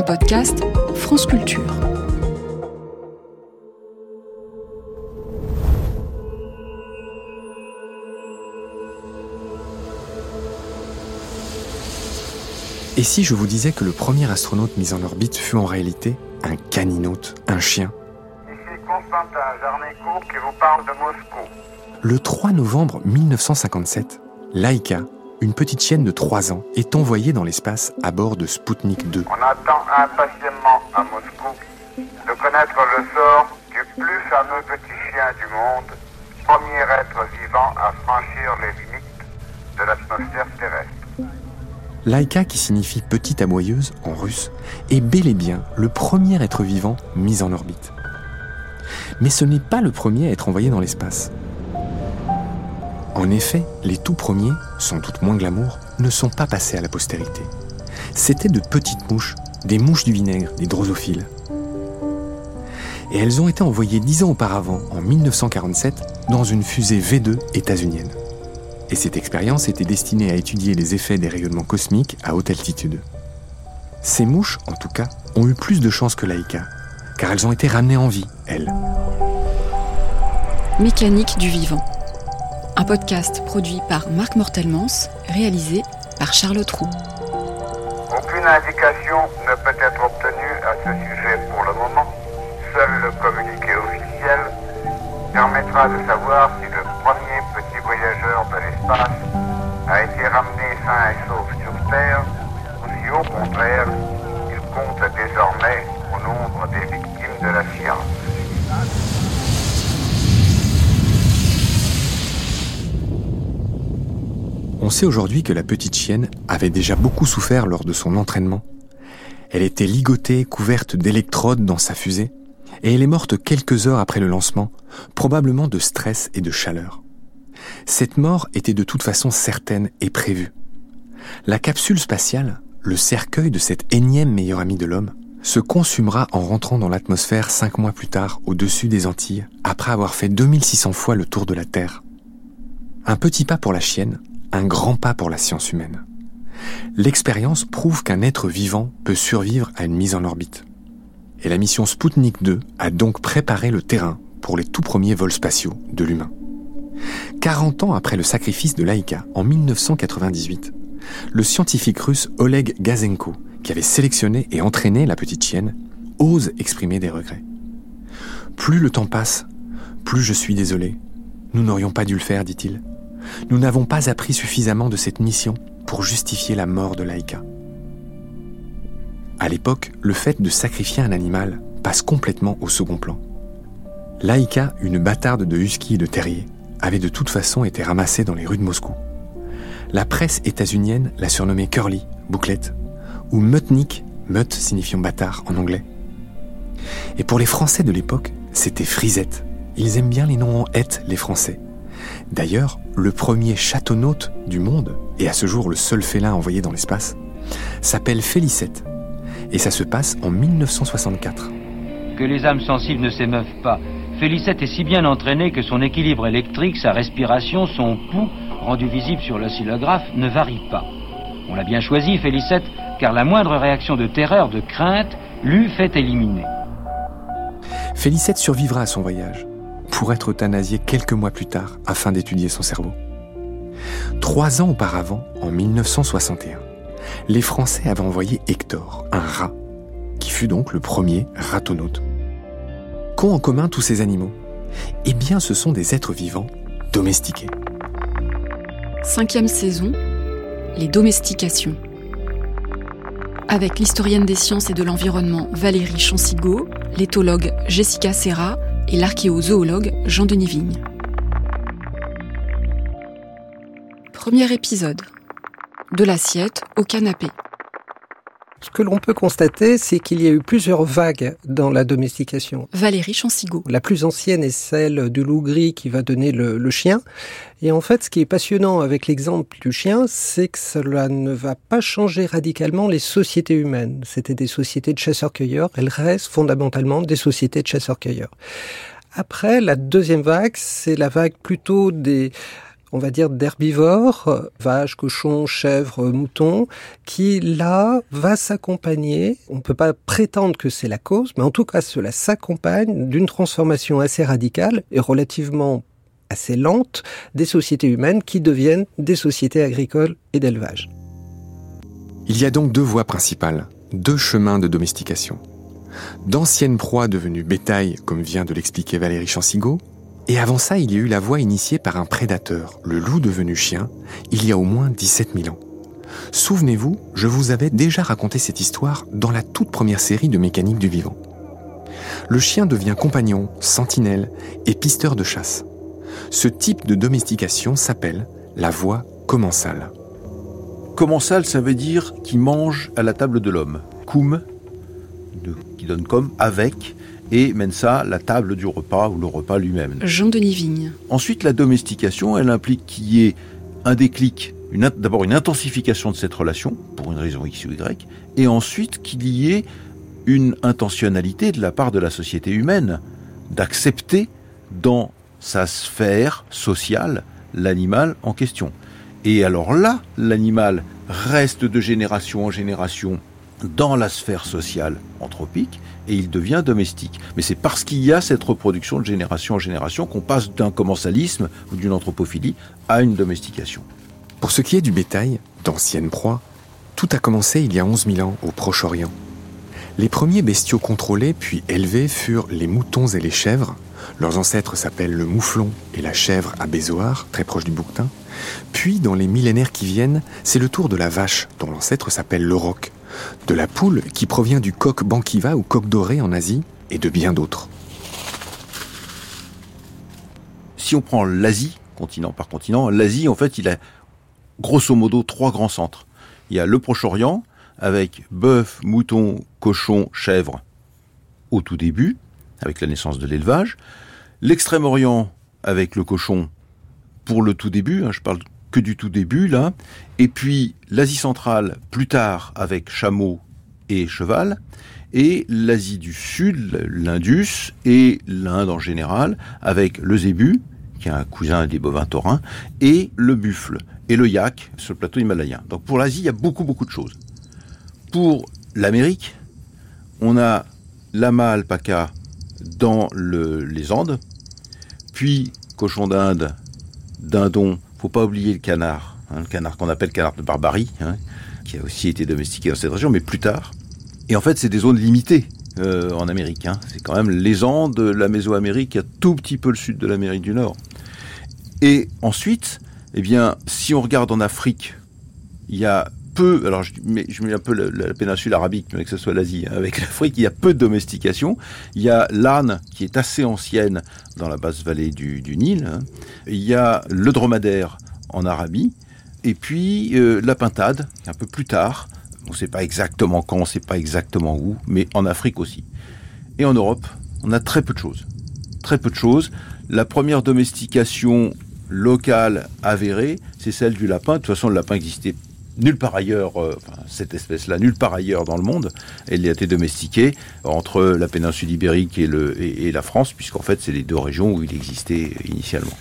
un podcast France Culture. Et si je vous disais que le premier astronaute mis en orbite fut en réalité un caninote, un chien? Ici Constantin Jarnico qui vous parle de Moscou. Le 3 novembre 1957, Laika, une petite chienne de 3 ans, est envoyée dans l'espace à bord de Sputnik 2. On attend impatiemment à Moscou de connaître le sort du plus fameux petit chien du monde, premier être vivant à franchir les limites de l'atmosphère terrestre. Laika, qui signifie petite aboyeuse en russe, est bel et bien le premier être vivant mis en orbite. Mais ce n'est pas le premier à être envoyé dans l'espace. En effet, les tout premiers, sans doute moins glamour, ne sont pas passés à la postérité. C'étaient de petites mouches, des mouches du vinaigre, des drosophiles. Et elles ont été envoyées dix ans auparavant, en 1947, dans une fusée V2 états-unienne. Et cette expérience était destinée à étudier les effets des rayonnements cosmiques à haute altitude. Ces mouches, en tout cas, ont eu plus de chance que Laika, car elles ont été ramenées en vie, elles. Mécanique du vivant. Un podcast produit par Marc Mortelmans, réalisé par Charlotte Roux. Aucune indication ne peut être obtenue à ce sujet pour le moment. Seul le communiqué officiel permettra de savoir si le premier petit voyageur de l'espace a été ramené sain et sauf sur Terre ou si au contraire il compte On sait aujourd'hui que la petite chienne avait déjà beaucoup souffert lors de son entraînement. Elle était ligotée, couverte d'électrodes dans sa fusée, et elle est morte quelques heures après le lancement, probablement de stress et de chaleur. Cette mort était de toute façon certaine et prévue. La capsule spatiale, le cercueil de cet énième meilleur ami de l'homme, se consumera en rentrant dans l'atmosphère cinq mois plus tard au-dessus des Antilles, après avoir fait 2600 fois le tour de la Terre. Un petit pas pour la chienne, un grand pas pour la science humaine. L'expérience prouve qu'un être vivant peut survivre à une mise en orbite. Et la mission Sputnik 2 a donc préparé le terrain pour les tout premiers vols spatiaux de l'humain. 40 ans après le sacrifice de Laïka, en 1998, le scientifique russe Oleg Gazenko, qui avait sélectionné et entraîné la petite chienne, ose exprimer des regrets. Plus le temps passe, plus je suis désolé. Nous n'aurions pas dû le faire, dit-il. Nous n'avons pas appris suffisamment de cette mission pour justifier la mort de Laïka. À l'époque, le fait de sacrifier un animal passe complètement au second plan. Laïka, une bâtarde de husky et de terrier, avait de toute façon été ramassée dans les rues de Moscou. La presse états-unienne l'a surnommée Curly, bouclette, ou Mutnik, Mut signifiant bâtard en anglais. Et pour les Français de l'époque, c'était Frisette. Ils aiment bien les noms en hête, les Français. D'ailleurs, le premier châteaunaute du monde, et à ce jour le seul félin envoyé dans l'espace, s'appelle Félicette. Et ça se passe en 1964. Que les âmes sensibles ne s'émeuvent pas. Félicette est si bien entraînée que son équilibre électrique, sa respiration, son pouls, rendu visible sur l'oscillographe, ne varie pas. On l'a bien choisi, Félicette, car la moindre réaction de terreur, de crainte, l'eût fait éliminer. Félicette survivra à son voyage, pour être euthanasiée quelques mois plus tard afin d'étudier son cerveau. Trois ans auparavant, en 1961, les Français avaient envoyé Hector, un rat, qui fut donc le premier ratonaute. Qu'ont en commun tous ces animaux? Eh bien, ce sont des êtres vivants domestiqués. Cinquième saison, les domestications. Avec l'historienne des sciences et de l'environnement Valérie Chansigo, l'éthologue Jessica Serra et l'archéozoologue Jean-Denis Vigne. Premier épisode. De l'assiette au canapé. Ce que l'on peut constater, c'est qu'il y a eu plusieurs vagues dans la domestication. Valérie Chansigo. La plus ancienne est celle du loup gris qui va donner le, le chien. Et en fait, ce qui est passionnant avec l'exemple du chien, c'est que cela ne va pas changer radicalement les sociétés humaines. C'était des sociétés de chasseurs-cueilleurs. Elles restent fondamentalement des sociétés de chasseurs-cueilleurs. Après, la deuxième vague, c'est la vague plutôt des on va dire, d'herbivores, vaches, cochons, chèvres, moutons, qui là va s'accompagner, on ne peut pas prétendre que c'est la cause, mais en tout cas cela s'accompagne d'une transformation assez radicale et relativement assez lente des sociétés humaines qui deviennent des sociétés agricoles et d'élevage. Il y a donc deux voies principales, deux chemins de domestication. D'anciennes proies devenues bétail, comme vient de l'expliquer Valérie Chansigo, et avant ça, il y a eu la voie initiée par un prédateur, le loup devenu chien, il y a au moins 17 000 ans. Souvenez-vous, je vous avais déjà raconté cette histoire dans la toute première série de Mécanique du vivant. Le chien devient compagnon, sentinelle et pisteur de chasse. Ce type de domestication s'appelle la voie commensale. Commensal, ça veut dire qui mange à la table de l'homme. Cum, qui donne comme, avec, et mensa, la table du repas ou le repas lui-même. Jean-Denis Vigne. Ensuite, la domestication, elle implique qu'il y ait un déclic, d'abord une intensification de cette relation, pour une raison X ou Y, et ensuite qu'il y ait une intentionnalité de la part de la société humaine d'accepter dans sa sphère sociale l'animal en question. Et alors là, l'animal reste de génération en génération dans la sphère sociale anthropique et il devient domestique. Mais c'est parce qu'il y a cette reproduction de génération en génération qu'on passe d'un commensalisme ou d'une anthropophilie à une domestication. Pour ce qui est du bétail, d'anciennes proies, tout a commencé il y a 11 000 ans au Proche-Orient. Les premiers bestiaux contrôlés puis élevés furent les moutons et les chèvres. Leurs ancêtres s'appellent le mouflon et la chèvre à Bézoar, très proche du bouquetin. Puis, dans les millénaires qui viennent, c'est le tour de la vache, dont l'ancêtre s'appelle le de la poule qui provient du coq banquiva ou coq doré en Asie, et de bien d'autres. Si on prend l'Asie, continent par continent, l'Asie, en fait, il a grosso modo trois grands centres. Il y a le Proche-Orient, avec bœuf, mouton, cochon, chèvre, au tout début, avec la naissance de l'élevage. L'extrême-orient avec le cochon pour le tout début, hein, je parle que du tout début là. Et puis l'Asie centrale plus tard avec chameau et cheval. Et l'Asie du Sud, l'Indus et l'Inde en général avec le zébu, qui est un cousin des bovins taurins, et le buffle et le yak sur le plateau himalayen. Donc pour l'Asie, il y a beaucoup beaucoup de choses. Pour l'Amérique, on a lama alpaca dans les Andes, puis cochon d'Inde, dindon, faut pas oublier le canard, hein, le canard qu'on appelle canard de barbarie, hein, qui a aussi été domestiqué dans cette région, mais plus tard. Et en fait, c'est des zones limitées euh, en Amérique. Hein. C'est quand même les Andes, la Mésoamérique, a tout petit peu le sud de l'Amérique du Nord. Et ensuite, eh bien, si on regarde en Afrique, il y a peu, alors je mets, je mets un peu la, péninsule arabique, mais que ce soit l'Asie, hein, avec l'Afrique, il y a peu de domestication. Il y a l'âne qui est assez ancienne dans la basse vallée du, Nil. Hein. Il y a le dromadaire en Arabie. Et puis euh, la pintade, un peu plus tard. On ne sait pas exactement quand, on ne sait pas exactement où, mais en Afrique aussi. Et en Europe, on a très peu de choses. Très peu de choses. La première domestication locale avérée, c'est celle du lapin. De toute façon, le lapin existait nulle part ailleurs, euh, cette espèce-là, nulle part ailleurs dans le monde. Elle a été domestiquée entre la péninsule ibérique et, la France, puisqu'en fait, c'est les deux régions où il existait initialement.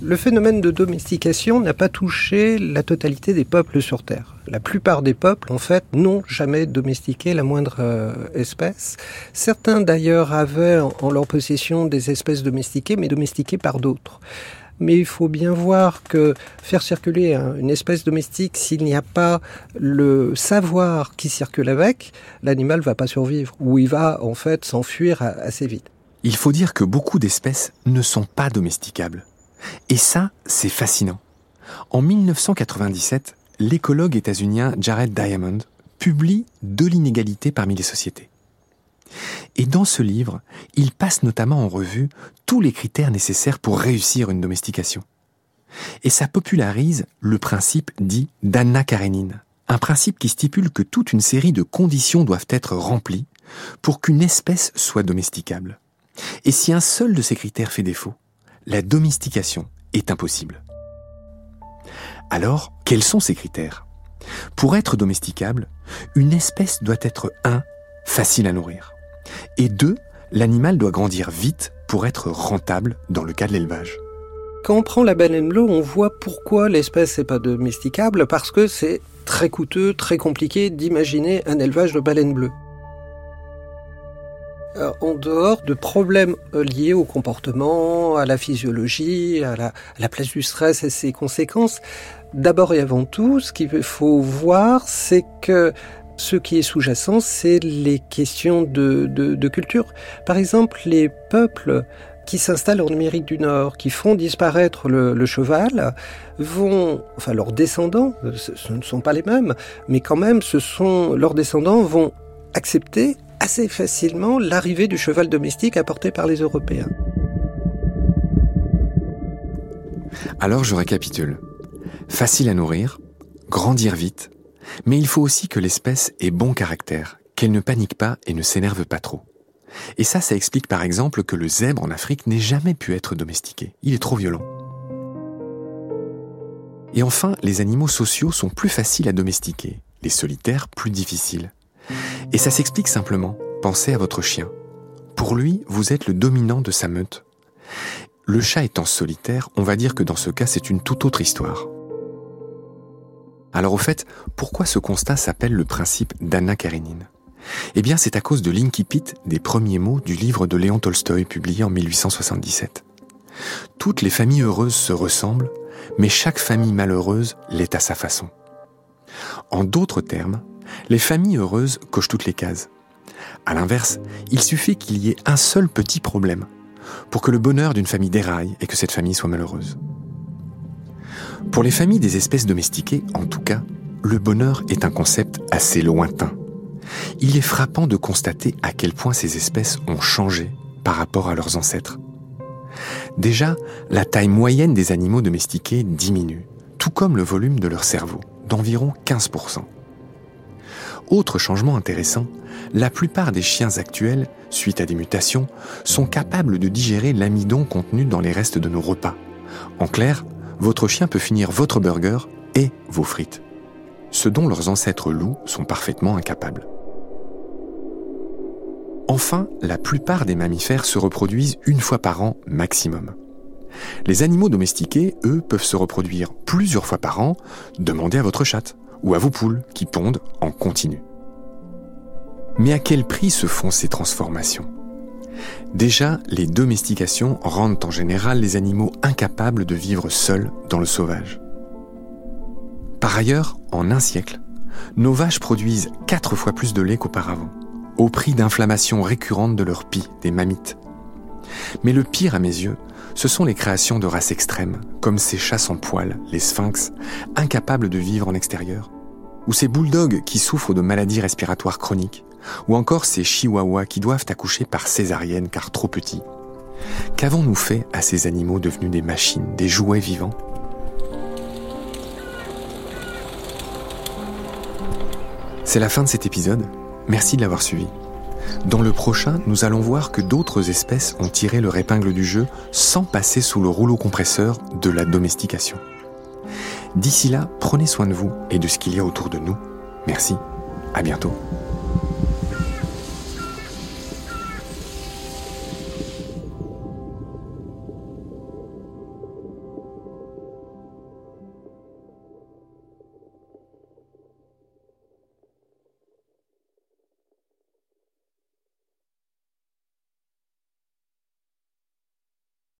Le phénomène de domestication n'a pas touché la totalité des peuples sur Terre. La plupart des peuples, en fait, n'ont jamais domestiqué la moindre euh, espèce. Certains, d'ailleurs, avaient en leur possession des espèces domestiquées, mais domestiquées par d'autres mais il faut bien voir que faire circuler une espèce domestique, s'il n'y a pas le savoir qui circule avec, l'animal va pas survivre, ou il va en fait s'enfuir assez vite. Il faut dire que beaucoup d'espèces ne sont pas domesticables. Et ça, c'est fascinant. En 1997, l'écologue états-unien Jared Diamond publie De l'inégalité parmi les sociétés. Et dans ce livre, il passe notamment en revue tous les critères nécessaires pour réussir une domestication. Et ça popularise le principe dit d'Anna Karenine, un principe qui stipule que toute une série de conditions doivent être remplies pour qu'une espèce soit domesticable. Et si un seul de ces critères fait défaut, la domestication est impossible. Alors, quels sont ces critères? Pour être domesticable, une espèce doit être 1. facile à nourrir. Et deux, l'animal doit grandir vite pour être rentable dans le cas de l'élevage. Quand on prend la baleine bleue, on voit pourquoi l'espèce n'est pas domesticable, parce que c'est très coûteux, très compliqué d'imaginer un élevage de baleines bleues. Euh, en dehors de problèmes euh, liés au comportement, à la physiologie, à la, place du stress et ses conséquences, d'abord et avant tout, ce qu'il faut voir, c'est que ce qui est sous-jacent, c'est les questions de, culture. Par exemple, les peuples qui s'installent en Amérique du Nord, qui font disparaître le, cheval, vont, enfin leurs descendants, ce, ne sont pas les mêmes, mais quand même, ce sont leurs descendants vont accepter assez facilement l'arrivée du cheval domestique apporté par les Européens. Alors je récapitule. Facile à nourrir, grandir vite, mais il faut aussi que l'espèce ait bon caractère, qu'elle ne panique pas et ne s'énerve pas trop. Et ça, ça explique par exemple que le zèbre en Afrique n'ait jamais pu être domestiqué. Il est trop violent. Et enfin, les animaux sociaux sont plus faciles à domestiquer, les solitaires plus difficiles. Et ça s'explique simplement. Pensez à votre chien. Pour lui, vous êtes le dominant de sa meute. Le chat étant solitaire, on va dire que dans ce cas, c'est une toute autre histoire. Alors au fait, pourquoi ce constat s'appelle le principe d'Anna Karenine eh bien, c'est à cause de l'incipit des premiers mots du livre de Léon Tolstoï publié en 1877. Toutes les familles heureuses se ressemblent, mais chaque famille malheureuse l'est à sa façon. En d'autres termes, les familles heureuses cochent toutes les cases. À l'inverse, il suffit qu'il y ait un seul petit problème pour que le bonheur d'une famille déraille et que cette famille soit malheureuse. Pour les familles des espèces domestiquées, en tout cas, le bonheur est un concept assez lointain il est frappant de constater à quel point ces espèces ont changé par rapport à leurs ancêtres. Déjà, la taille moyenne des animaux domestiqués diminue, tout comme le volume de leur cerveau, d'environ 15%. Autre changement intéressant, la plupart des chiens actuels, suite à des mutations, sont capables de digérer l'amidon contenu dans les restes de nos repas. En clair, votre chien peut finir votre burger et vos frites. Ce dont leurs ancêtres loups sont parfaitement incapables. Enfin, la plupart des mammifères se reproduisent une fois par an maximum. Les animaux domestiqués, eux, peuvent se reproduire plusieurs fois par an, demandez à votre chatte ou à vos poules qui pondent en continu. Mais à quel prix se font ces transformations? Déjà, les domestications rendent en général les animaux incapables de vivre seuls dans le sauvage. Par ailleurs, en un siècle, nos vaches produisent quatre fois plus de lait qu'auparavant au prix d'inflammations récurrentes de leur pie, des mammites. Mais le pire à mes yeux, ce sont les créations de races extrêmes, comme ces chats sans poils, les sphinx, incapables de vivre en extérieur, ou ces bulldogs qui souffrent de maladies respiratoires chroniques, ou encore ces chihuahuas qui doivent accoucher par césarienne car trop petits. Qu'avons-nous fait à ces animaux devenus des machines, des jouets vivants? C'est la fin de cet épisode. Merci de l'avoir suivi. Dans le prochain, nous allons voir que d'autres espèces ont tiré leur épingle du jeu sans passer sous le rouleau compresseur de la domestication. D'ici là, prenez soin de vous et de ce qu'il y a autour de nous. Merci. À bientôt.